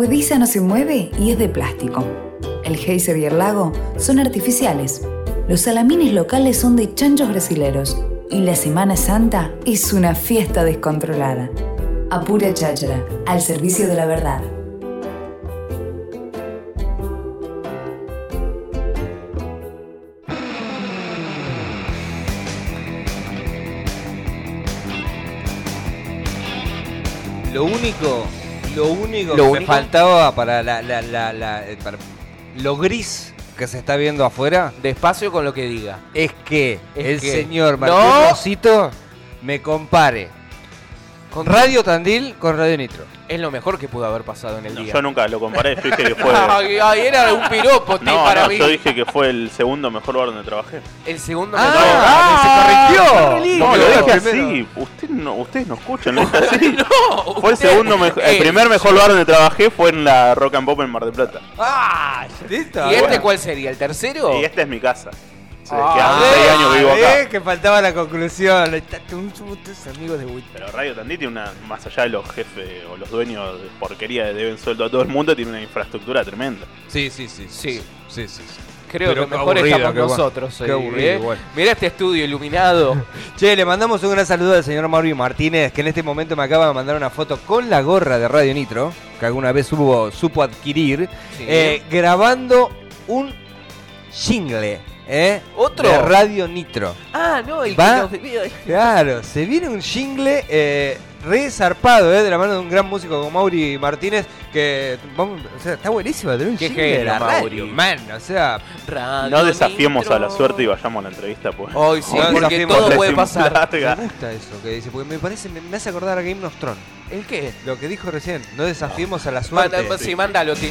movediza no se mueve y es de plástico. El geyser y el lago son artificiales. Los salamines locales son de chanchos brasileros. Y la Semana Santa es una fiesta descontrolada. Apura Cháchara, al servicio de la verdad. Lo único, lo único ¿Lo que me faltaba para, la, la- la- la- eh, para lo gris que se está viendo afuera Despacio con lo que diga. es que Es el que- señor Martín ¡No! Rosito me compare con Radio Tandil con Radio Nitro. Es lo mejor que pudo haber pasado en el No, día. yo nunca lo comparé, yo dije que fue. Ay, ay, era un piropo, tío, No, para no, mí. yo dije que fue el segundo mejor lugar donde trabajé. El segundo Ah, mejor. ah, se corrigió. No, lindo. lo dije así. Usted no, ustedes no escuchan, lo dije así. No, Fue el usted- segundo mejor, el Eh, primer mejor lugar donde trabajé fue en la Rock and Pop en Mar del Plata. Ah, ¿listo? ¿Y este bueno. cuál sería? ¿El tercero? Y esta es mi casa. Sí, Ah, que hace seis años vivo acá. ¿ves? que faltaba la conclusión. Tus amigos de Wii. Pero Radio Tandil tiene una, más allá de los jefes o los dueños de porquería que deben sueldo a todo el mundo, tiene una infraestructura tremenda. Sí, sí, sí. Sí. Sí, sí, sí. Creo Pero que mejor aburrido, estamos nosotros. Qué eh, aburrido, eh. Mira este estudio iluminado. Che, le mandamos un gran saludo al señor Mauri Martínez, que en este momento me acaba de mandar una foto con la gorra de Radio Nitro, que alguna vez hubo, supo adquirir, Sí. eh, grabando un jingle, ¿eh? ¿Otro? De Radio Nitro. Ah, no, el Va. que nos- Claro, se viene un jingle eh, re zarpado, ¿eh? De la mano de un gran músico como Mauri Martínez, que vamos, o sea, está buenísimo tener un Qué jingle de la radio, Mauri. man, o sea, Radio No desafiemos Nitro. a la suerte y vayamos a la entrevista, pues. Hoy sí, No porque todo puede pasar. larga. me gusta eso que dice, porque me parece, me, me hace acordar a Game of Thrones. ¿El qué? Lo que dijo recién, no desafiemos a la suerte. Manda, sí, mándalo, tío.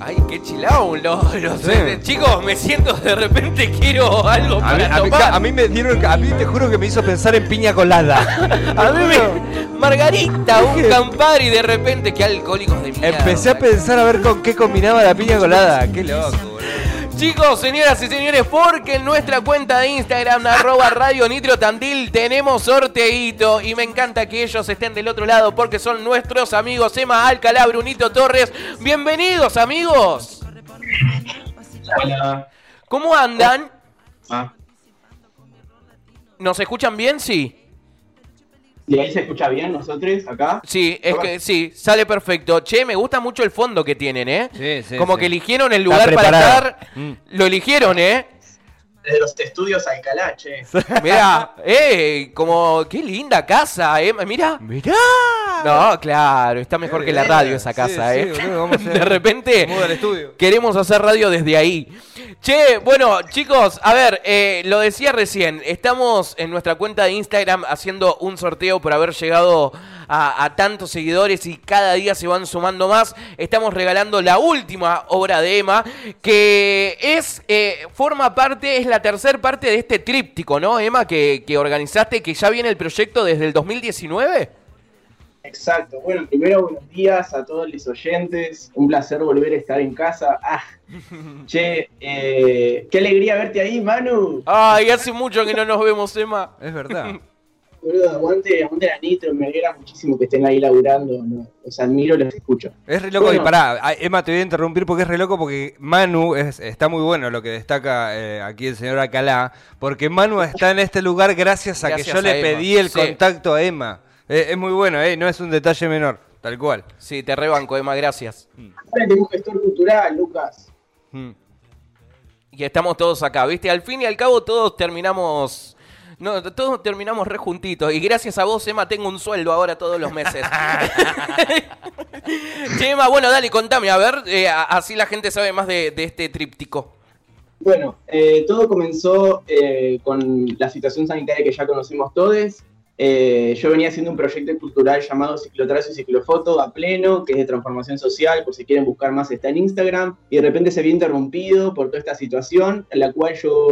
Ay, qué chilao. Los, los- Sí. chicos, me siento de repente quiero algo A mí, para a mí- tomar. a mí me dieron, a mí te juro que me hizo pensar en piña colada. A mí me- Margarita, un Campari y de repente, qué alcohólicos de mierda. Empecé a pensar a ver con qué combinaba la piña colada. Qué loco. Chicos, señoras y señores, porque en nuestra cuenta de Instagram, arroba Radio Nitro Tandil, tenemos sorteíto y me encanta que ellos estén del otro lado porque son nuestros amigos Emma Alcalá, Brunito Torres. Bienvenidos, amigos. Hola. ¿Cómo andan? Ah, ¿Nos escuchan bien? Sí. ¿Y ahí se escucha bien nosotros acá? Sí, es que sí, sale perfecto. Che, me gusta mucho el fondo que tienen, ¿eh? Sí, sí, Como sí. que eligieron el lugar para estar. Mm. Lo eligieron, ¿eh? De los estudios Alcalá, che. Mirá, eh, como qué linda casa, eh. Mirá. Mirá. No, claro, está mejor que la radio esa casa, sí, ¿eh? boludo, vamos a hacer- De repente queremos hacer radio desde ahí. Che, bueno, chicos, a ver, eh, lo decía recién, estamos en nuestra cuenta de Instagram haciendo un sorteo por haber llegado a, a tantos seguidores y cada día se van sumando más. Estamos regalando la última obra de Emma, que es, eh, forma parte, es la tercera parte de este tríptico, ¿no, Emma? Que, que organizaste, que ya viene el proyecto desde el 2019. Exacto. Bueno, primero buenos días a todos los oyentes. Un placer volver a estar en casa. Ah, che, eh, qué alegría verte ahí, Manu. Ay, hace mucho que no nos vemos, Emma. Es verdad. Boludo, aguante, aguante la nitro. Me alegra muchísimo que estén ahí laburando. ¿no? Los admiro, los escucho. Es re loco Bueno. y pará, Emma, te voy a interrumpir porque es re loco porque Manu es, está muy bueno lo que destaca eh, aquí el señor Acalá, porque Manu está en este lugar gracias a Gracias que yo a le Emma. pedí el Sí. contacto a Emma. Eh, es muy bueno, eh, no es un detalle menor, tal cual. Sí, te rebanco, Emma, gracias. Ahora tengo un gestor cultural, Lucas. Mm. Y estamos todos acá, ¿viste? Al fin y al cabo todos terminamos... No, todos terminamos re juntitos. Y gracias a vos, Emma, tengo un sueldo ahora todos los meses. che, Emma, bueno, dale, contame, a ver, eh, así la gente sabe más de, de este tríptico. Bueno, eh, todo comenzó eh, con la situación sanitaria que ya conocimos todos. Eh, yo venía haciendo un proyecto cultural llamado Ciclotrazo y Ciclofoto a pleno, que es de transformación social, por si quieren buscar más está en Instagram, y de repente se vio interrumpido por toda esta situación, en la cual yo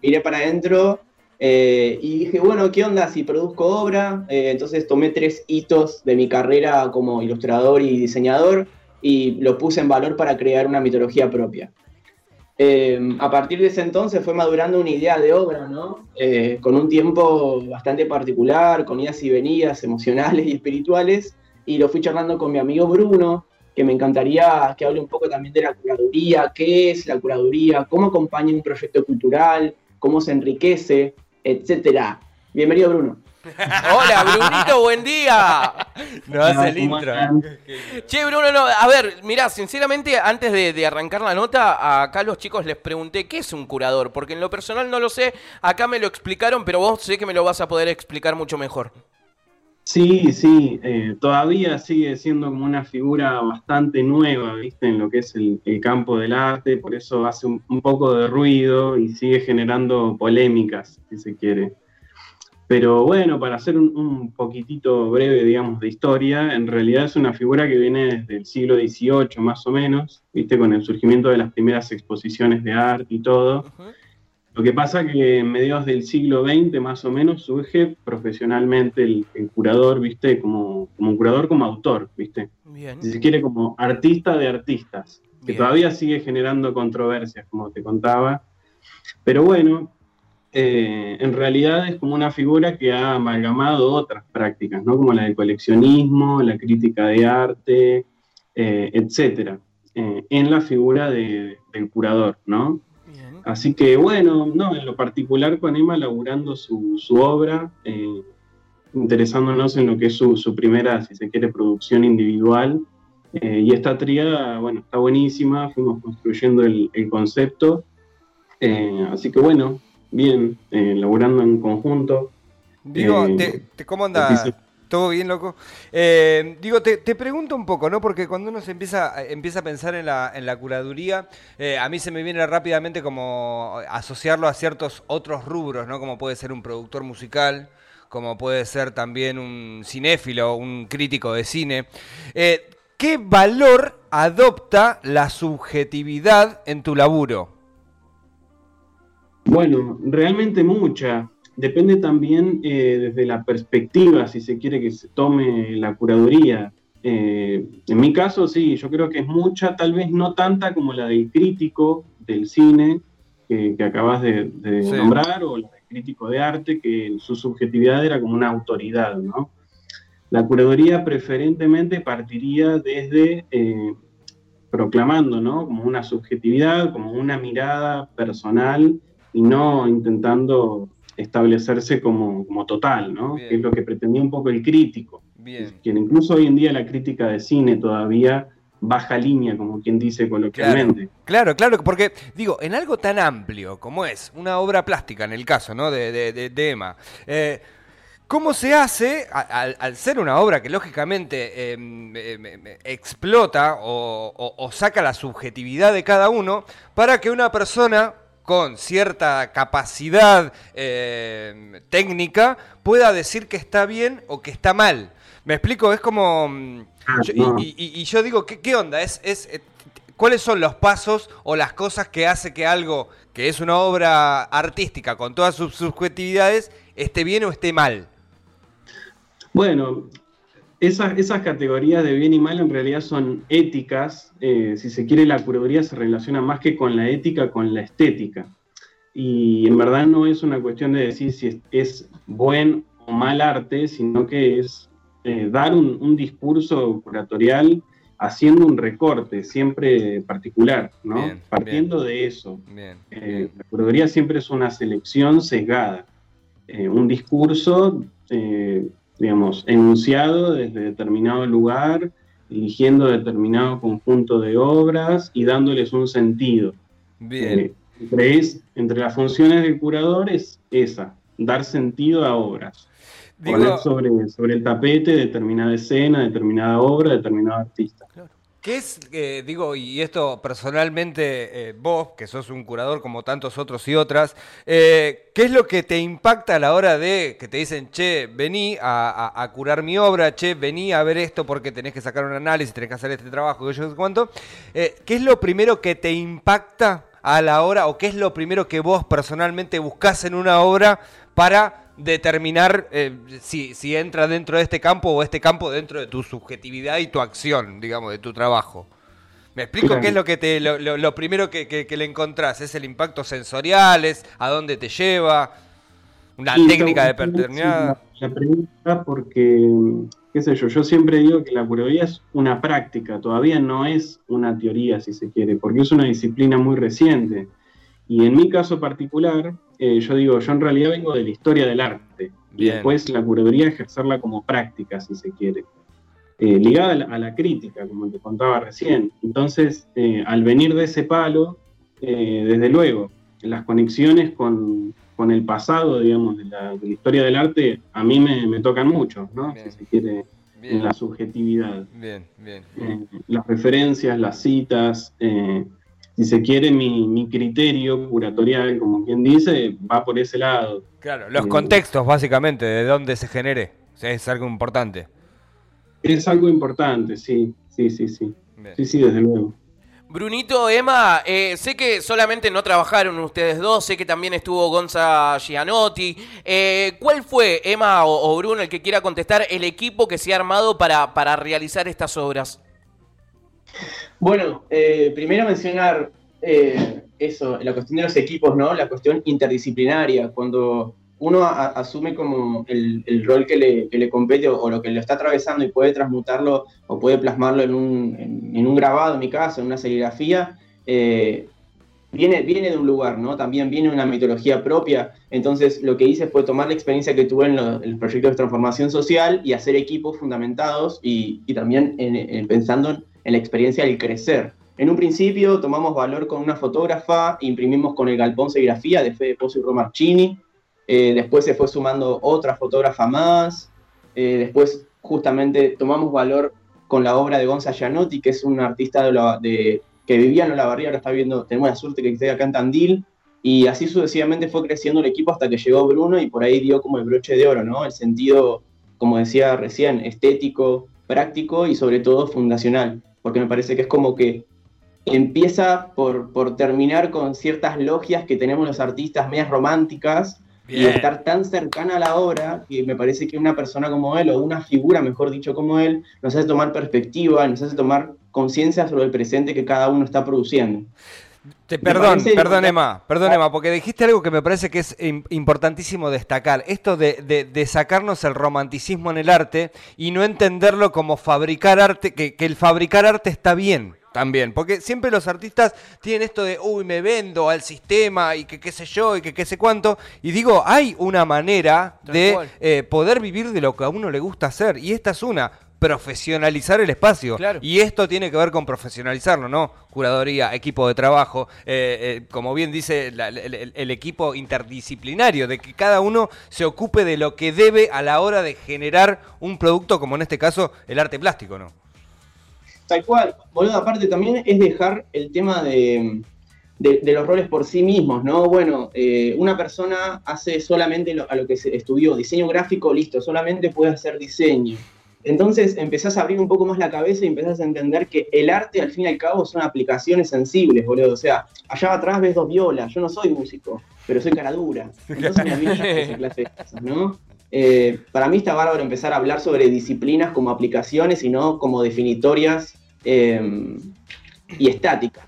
miré para adentro Eh, y dije, bueno, ¿qué onda si produzco obra? Eh, entonces tomé tres hitos de mi carrera como ilustrador y diseñador y lo puse en valor para crear una mitología propia. Eh, a partir de ese entonces fue madurando una idea de obra, ¿no? Eh, con un tiempo bastante particular, con idas y venidas emocionales y espirituales, y lo fui charlando con mi amigo Bruno, que me encantaría que hable un poco también de la curaduría, qué es la curaduría, cómo acompaña un proyecto cultural, cómo se enriquece, etcétera. Bienvenido, Bruno. Hola, Brunito, buen día. No hace el ¿cómo intro. Che, Bruno, no, a ver, mirá, sinceramente, antes de, de arrancar la nota, acá a los chicos les pregunté qué es un curador, porque en lo personal no lo sé, acá me lo explicaron, pero vos sé que me lo vas a poder explicar mucho mejor. Sí, sí, eh, todavía sigue siendo como una figura bastante nueva, ¿viste? En lo que es el, campo del arte, por eso hace un, poco de ruido y sigue generando polémicas, si se quiere. Pero bueno, para hacer un, un poquitito breve, digamos, de historia, en realidad es una figura que viene desde el siglo XVIII más o menos, ¿viste? Con el surgimiento de las primeras exposiciones de arte y todo. Lo que pasa que en mediados del siglo XX más o menos surge profesionalmente el, el curador, ¿viste? Como, como un curador como autor, ¿viste? Bien. Si se quiere como artista de artistas, que Bien. todavía sigue generando controversias, como te contaba. Pero bueno, eh, en realidad es como una figura que ha amalgamado otras prácticas, ¿no? Como la del coleccionismo, la crítica de arte, eh, etcétera, eh, en la figura de- del curador, ¿no? Bien. Así que bueno, no, en lo particular con Emma laburando su, su obra, eh, interesándonos en lo que es su, su primera, si se quiere, producción individual. Eh, y esta tríada, bueno, está buenísima, fuimos construyendo el, el concepto. Eh, así que bueno, bien, eh, laburando en conjunto. Digo, Eh, te, te- ¿cómo anda? ¿Todo bien, loco? Eh, digo, te, te pregunto un poco, ¿no? Porque cuando uno se empieza, empieza a pensar en la, en la curaduría, eh, a mí se me viene rápidamente como asociarlo a ciertos otros rubros, ¿no? Como puede ser un productor musical, como puede ser también un cinéfilo, un crítico de cine. Eh, ¿Qué valor adopta la subjetividad en tu laburo? Bueno, realmente mucha. Depende también eh, desde la perspectiva, si se quiere que se tome la curaduría. Eh, en mi caso, sí, yo creo que es mucha, tal vez no tanta como la del crítico del cine que, que acabas de, de Sí. nombrar, o la del crítico de arte, que su subjetividad era como una autoridad, ¿no? La curaduría preferentemente partiría desde eh, proclamando, ¿no? Como una subjetividad, como una mirada personal y no intentando establecerse como, como total, ¿no? Bien. Que es lo que pretendía un poco el crítico. Bien. Quien incluso hoy en día la crítica de cine todavía baja línea, como quien dice coloquialmente. Claro, claro, porque digo, en algo tan amplio como es una obra plástica, en el caso ¿no? de, de- de- de Emma, eh, ¿cómo se hace, al, al ser una obra que lógicamente eh, me- me- me explota o, o- o saca la subjetividad de cada uno, para que una persona con cierta capacidad eh, técnica pueda decir que está bien o que está mal? ¿Me explico? Es como... mm, Ah, yo- y, y- y yo digo, ¿qué, qué onda? Es, es, eh, ¿Cuáles son los pasos o las cosas que hace que algo que es una obra artística con todas sus subjetividades esté bien o esté mal? Bueno, esas, esas categorías de bien y mal en realidad son éticas. eh, si se quiere, la curaduría se relaciona más que con la ética, con la estética. Y en verdad no es una cuestión de decir si es, es buen o mal arte, sino que es eh, dar un, un discurso curatorial haciendo un recorte siempre particular, ¿no? Bien, Partiendo de eso. Bien. Eh, la curaduría siempre es una selección sesgada, un discurso, digamos, enunciado desde determinado lugar, eligiendo determinado conjunto de obras y dándoles un sentido. Bien. Eh, entre, es- entre las funciones del curador es esa, dar sentido a obras. Digo- Poner sobre, sobre el tapete determinada escena, determinada obra, determinado artista. ¿Qué es, eh, digo, y esto personalmente, eh, vos, que sos un curador como tantos otros y otras, eh, ¿qué es lo que te impacta a la hora de que te dicen, che, vení a, curar mi obra, che, vení a ver esto porque tenés que sacar un análisis, tenés que hacer este trabajo, que yo sé cuánto? ¿Qué es lo primero que te impacta a la hora, o qué es lo primero que vos personalmente buscás en una obra para determinar eh, si, si entra dentro de este campo o este campo dentro de tu subjetividad y tu acción, digamos, de tu trabajo. ¿Me explico qué es lo que te lo, lo- lo primero que, que- que le encontrás? ¿Es el impacto sensorial? ¿Es a dónde te lleva? ¿Una técnica de paternidad? La, la pregunta porque, qué sé yo, yo siempre digo que la curaduría es una práctica, todavía no es una teoría, si se quiere, porque es una disciplina muy reciente. Y en mi caso particular, eh, yo digo, yo en realidad vengo de la historia del arte. Y después la curaduría ejercerla como práctica, si se quiere. Eh, ligada a la, a la crítica, como te contaba recién. Entonces, eh, al venir de ese palo, desde luego, las conexiones con, con el pasado, digamos, de la, de la historia del arte, a mí me, me tocan mucho, ¿no? Bien. Si se quiere, Bien, en la subjetividad. bien, bien. Las referencias, las citas, si se quiere, mi, mi criterio curatorial, como quien dice, va por ese lado. Claro, los Eh, contextos, básicamente, de dónde se genere. O sea, es algo importante. Es algo importante, sí, sí, sí, sí. Bien. Sí, sí, desde luego. Brunito, Emma, eh, sé que solamente no trabajaron ustedes dos, sé que también estuvo Gonza Gianotti. Eh, ¿Cuál fue, Emma o, o Bruno, el que quiera contestar, el equipo que se ha armado para, para realizar estas obras? Bueno, eh, primero mencionar eh, eso, la cuestión de los equipos, ¿no? La cuestión interdisciplinaria, cuando uno a- asume como el, rol que le, compete o, lo que lo está atravesando y puede transmutarlo o puede plasmarlo en un, en, un grabado, en mi caso, en una serigrafía, eh, viene, viene de un lugar, ¿no? También viene una mitología propia. Entonces, lo que hice fue tomar la experiencia que tuve en, lo- los proyectos de transformación social y hacer equipos fundamentados y, y también en- pensando en, la experiencia del crecer. En un principio tomamos valor con una fotógrafa, imprimimos con el galpón serigrafía de Fede Pozzo y Romarchini. Eh, después se fue sumando otra fotógrafa más. Eh, después, justamente, tomamos valor con la obra de Gonza Gianotti, que es un artista de la- de- que vivía en Olavarría, ahora está viendo, tenemos la suerte que esté acá en Tandil. Y así sucesivamente fue creciendo el equipo hasta que llegó Bruno y por ahí dio como el broche de oro, ¿no? El sentido, como decía recién, estético, práctico y sobre todo fundacional. Porque me parece que es como que empieza por, por terminar con ciertas logias que tenemos los artistas medias románticas y estar tan cercana a la obra que me parece que una persona como él, o una figura, mejor dicho, como él, nos hace tomar perspectiva, nos hace tomar conciencia sobre el presente que cada uno está produciendo. Te- perdón, perdón Emma, perdón Emma, porque dijiste algo que me parece que es im- importantísimo destacar. Esto de, de- de sacarnos el romanticismo en el arte y no entenderlo como fabricar arte, que, que el fabricar arte está bien también. Porque siempre los artistas tienen esto de, uy, me vendo al sistema y que qué sé yo y que qué sé cuánto. Y digo, hay una manera de eh, poder vivir de lo que a uno le gusta hacer. Y esta es una profesionalizar el espacio. Claro. Y esto tiene que ver con profesionalizarlo, ¿no? Curadoría, equipo de trabajo, eh, eh, como bien dice la- el, el- el equipo interdisciplinario, de que cada uno se ocupe de lo que debe a la hora de generar un producto, como en este caso el arte plástico, ¿no? Tal cual, boludo, aparte también es dejar el tema de, de- de los roles por sí mismos, ¿no? Bueno, eh, una persona hace solamente lo- a lo que se estudió, diseño gráfico, listo, solamente puede hacer diseño. Entonces empezás a abrir un poco más la cabeza y empezás a entender que el arte al fin y al cabo son aplicaciones sensibles, boludo. O sea, allá atrás ves dos violas, yo no soy músico, pero soy cara dura. Entonces me esa clase de cosas, ¿no? Eh, para mí está bárbaro empezar a hablar sobre disciplinas como aplicaciones y no como definitorias eh, y estáticas.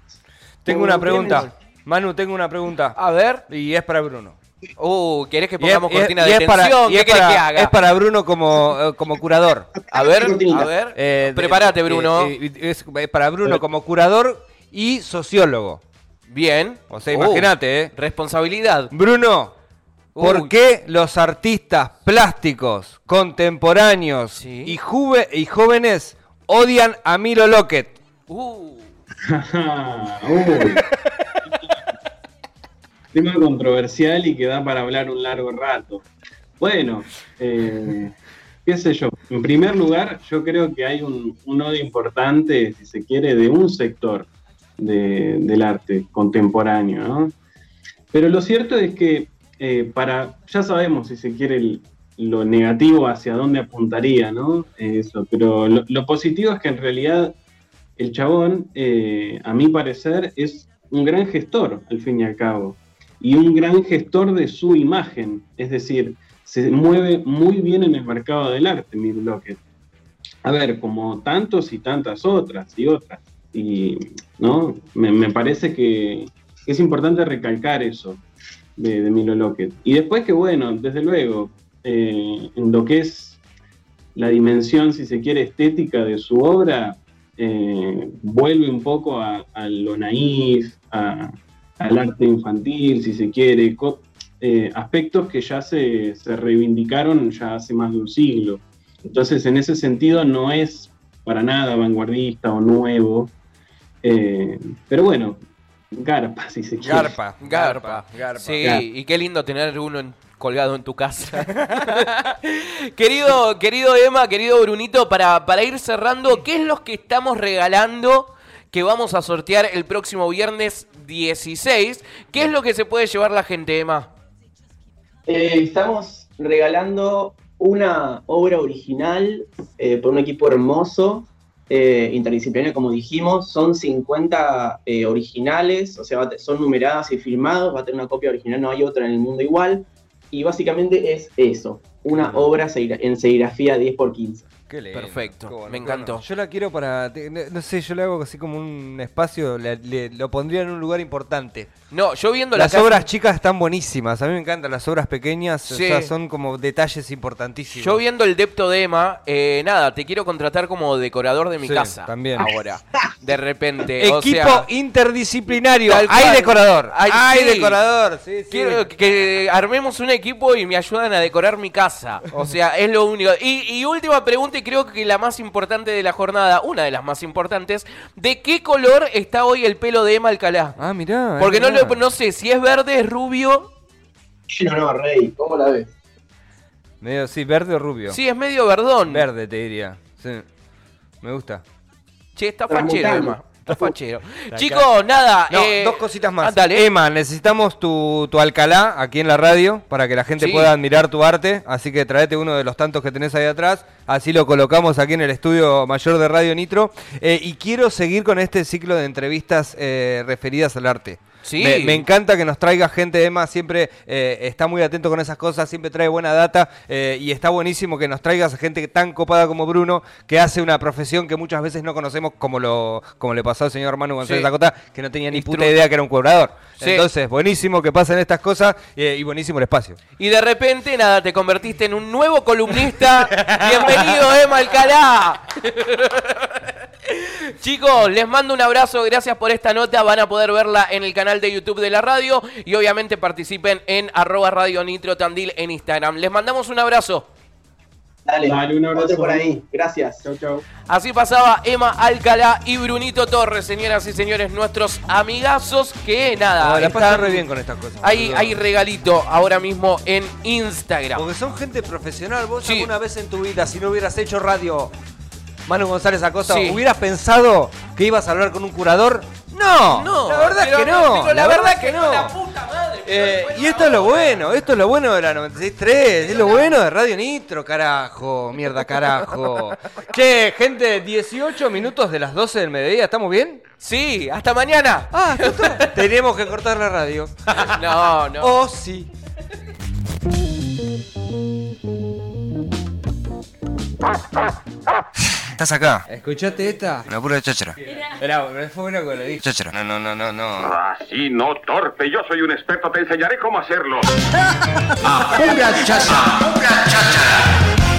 Tengo una pregunta. Manu, tengo una pregunta. A ver. Y es para Bruno. Uh, ¿querés que pongamos y es- cortina y de es para- tensión? y es ¿Qué querés para- que haga? Es para Bruno como, eh, como curador. A ver, a ver. Eh, Prepárate, Bruno. eh, eh, es para Bruno como curador y sociólogo. Bien. O sea, Uh, imagínate, ¿eh? Responsabilidad. Bruno, ¿por Uy. qué los artistas plásticos contemporáneos Sí. y, juve- y jóvenes odian a Milo Lockett? Uh, Uy. Tema controversial y que da para hablar un largo rato. Bueno, eh, qué sé yo. En primer lugar, yo creo que hay un, un odio importante, si se quiere, de un sector de- del arte contemporáneo, ¿no? Pero lo cierto es que eh, para, ya sabemos, si se quiere, lo negativo hacia dónde apuntaría, ¿no? Eso, pero lo, lo positivo es que en realidad el chabón, eh, a mi parecer, es un gran gestor, al fin y al cabo. Y un gran gestor de su imagen. Es decir, se mueve muy bien en el mercado del arte, Mir Lockett. A ver, como tantos y tantas otras y otras. Y, ¿no? Me, me parece que es importante recalcar eso de, de Milo Lockett. Y después que, bueno, desde luego, eh, en lo que es la dimensión, si se quiere, estética de su obra, eh, vuelve un poco a, a lo naif, a- al arte infantil, si se quiere, co- eh, aspectos que ya se, se reivindicaron ya hace más de un siglo. Entonces, en ese sentido, no es para nada vanguardista o nuevo, eh, pero bueno, garpa, si se quiere. Garpa, Garpa. garpa. Sí, Garpa. y qué lindo tener uno en- colgado en tu casa. querido, querido Emma, querido Brunito, para, para ir cerrando, ¿qué es lo que estamos regalando que vamos a sortear el próximo viernes 16? ¿Qué es lo que se puede llevar la gente, Emma? Eh, estamos regalando una obra original eh, por un equipo hermoso, eh, interdisciplinario, como dijimos. Son 50 eh, originales, o sea, son numeradas y filmados. Va a tener una copia original, no hay otra en el mundo igual. Y básicamente es eso: una obra en serigrafía 10x15. Qué lindo, Perfecto, qué bueno, me encantó. bueno. Yo la quiero para, no no sé, yo le hago así como un espacio, le- le- lo pondría en un lugar importante. No, yo viendo la Las obras chicas están buenísimas, a mí me encantan las obras pequeñas, o sea, son como detalles importantísimos. Yo viendo el depto de Emma, eh, nada, te quiero contratar como decorador de mi Sí, casa. también. Ahora, de repente. o Equipo sea, interdisciplinario, hay decorador, Ay, hay sí. decorador. Quiero que armemos un equipo y me ayudan a decorar mi casa. O sea, es lo único. Y, y última pregunta, y creo que la más importante de la jornada, una de las más importantes, ¿de qué color está hoy el pelo de Emma Alcalá? Ah, mirá. Porque no, lo- no sé si es verde, es rubio. No, no, Rey, ¿cómo la ves? Medio, sí, verde o rubio. Sí, es medio verdón. Verde, te diría. Sí. Me gusta. Che, está fachero, Emma. Está fachero. Chicos, nada. No, eh, dos cositas más. ah, dale. Emma, necesitamos tu, tu Alcalá aquí en la radio para que la gente Sí. pueda admirar tu arte. Así que traete uno de los tantos que tenés ahí atrás. Así lo colocamos aquí en el estudio mayor de Radio Nitro. Eh, y quiero seguir con este ciclo de entrevistas eh, referidas al arte. Sí. Me, me encanta que nos traiga gente, Emma siempre eh, está muy atento con esas cosas, siempre trae buena data eh, y está buenísimo que nos traigas gente tan copada como Bruno, que hace una profesión que muchas veces no conocemos, como lo como le pasó al señor Manu González Sí. Acota, que no tenía ni puta idea que era un curador. Sí. Entonces, buenísimo que pasen estas cosas eh, y buenísimo el espacio. Y de repente, nada, te convertiste en un nuevo columnista. Bienvenido, Emma Alcalá. Chicos, les mando un abrazo, gracias por esta nota, van a poder verla en el canal de YouTube de la radio y obviamente participen en arroba Radio Nitro Tandil en Instagram. Les mandamos un abrazo. Dale, Dale, un abrazo. por ahí. Gracias. Chau, chau. Así pasaba Emma Alcalá y Brunito Torres, señoras y señores, nuestros amigazos que nada, Ah, la pasan re bien con estas cosas. hay, hay regalito ahora mismo en Instagram. Porque son gente profesional. Vos Sí. alguna vez en tu vida, si no hubieras hecho radio, Manu González Acosta, Sí. ¿hubieras pensado que ibas a hablar con un curador? No, No, la verdad pero es que no. pero la, verdad es que no. La puta madre. Eh, y esto es lo bueno, esto es lo bueno de la 96.3, es lo bueno de Radio Nitro, carajo, mierda, carajo. Che, gente, 18 minutos de las 12 del mediodía, ¿estamos bien? Sí, hasta mañana. Ah. Tenemos que cortar la radio. No, no. Oh, sí. ¿Estás acá? ¿Escuchaste esta? Una pura cháchara. Era, fue bueno que lo dije. Cháchara. No, no, no, no, no. Así no, torpe. Yo soy un experto. Te enseñaré cómo hacerlo. Pura cháchara. Pura cháchara.